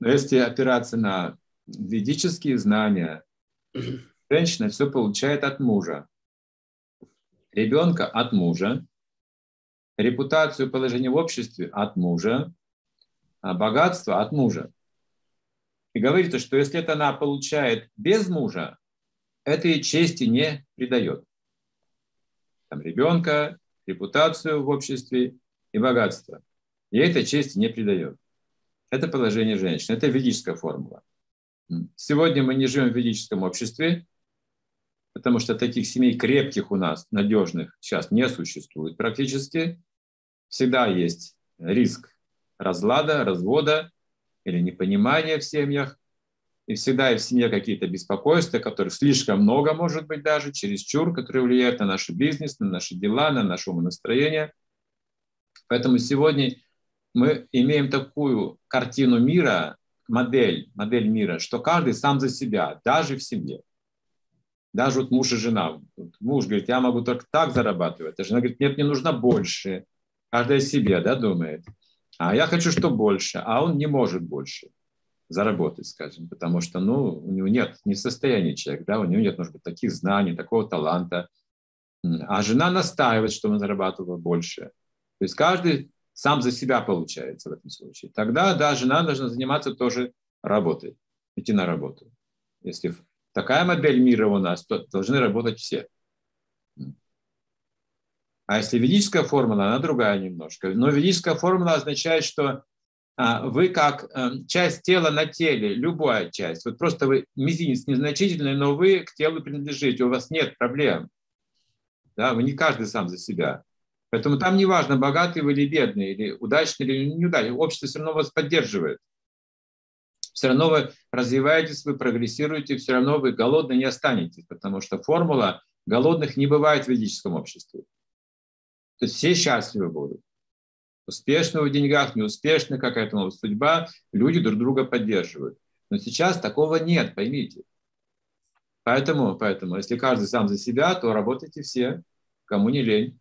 Но если опираться на ведические знания, женщина все получает от мужа. Ребенка от мужа, репутацию положение в обществе от мужа, а богатство от мужа. И говорится, что если это она получает без мужа, этой чести не придает. Там ребенка, репутацию в обществе и богатство. И этой чести не придает. Это положение женщины, это ведическая формула. Сегодня мы не живем в ведическом обществе, потому что таких семей крепких у нас, надежных, сейчас не существует практически. Всегда есть риск разлада, развода или непонимания в семьях. И всегда есть в семье какие-то беспокойства, которых слишком много, может быть, даже чересчур, которые влияют на наш бизнес, на наши дела, на наше умонастроение. Поэтому сегодня мы имеем такую картину мира, модель, модель мира, что каждый сам за себя, даже в семье. Даже вот муж и жена. Муж говорит, я могу только так зарабатывать. А жена говорит, нет, мне нужно больше. Каждая себе, да, думает. А я хочу, что больше, а он не может больше заработать, скажем, потому что, ну, у него нет, не в состоянии человек, да, у него нет, может быть, таких знаний, такого таланта. А жена настаивает, что он зарабатывал больше. То есть каждый сам за себя получается в этом случае. Тогда, да, жена должна заниматься тоже работой, идти на работу. Если такая модель мира у нас, то должны работать все. А если ведическая формула, она другая немножко. Но ведическая формула означает, что а, вы как эм, часть тела на теле, любая часть, вот просто вы мизинец незначительный, но вы к телу принадлежите, у вас нет проблем. Да, вы не каждый сам за себя. Поэтому там не важно, богатый вы или бедный, или удачный или неудачный, общество все равно вас поддерживает. Все равно вы развиваетесь, вы прогрессируете, все равно вы голодны не останетесь, потому что формула голодных не бывает в ведическом обществе. То есть все счастливы будут. Успешны в деньгах, неуспешны, какая-то новая судьба, люди друг друга поддерживают. Но сейчас такого нет, поймите. Поэтому, поэтому, если каждый сам за себя, то работайте все, кому не лень.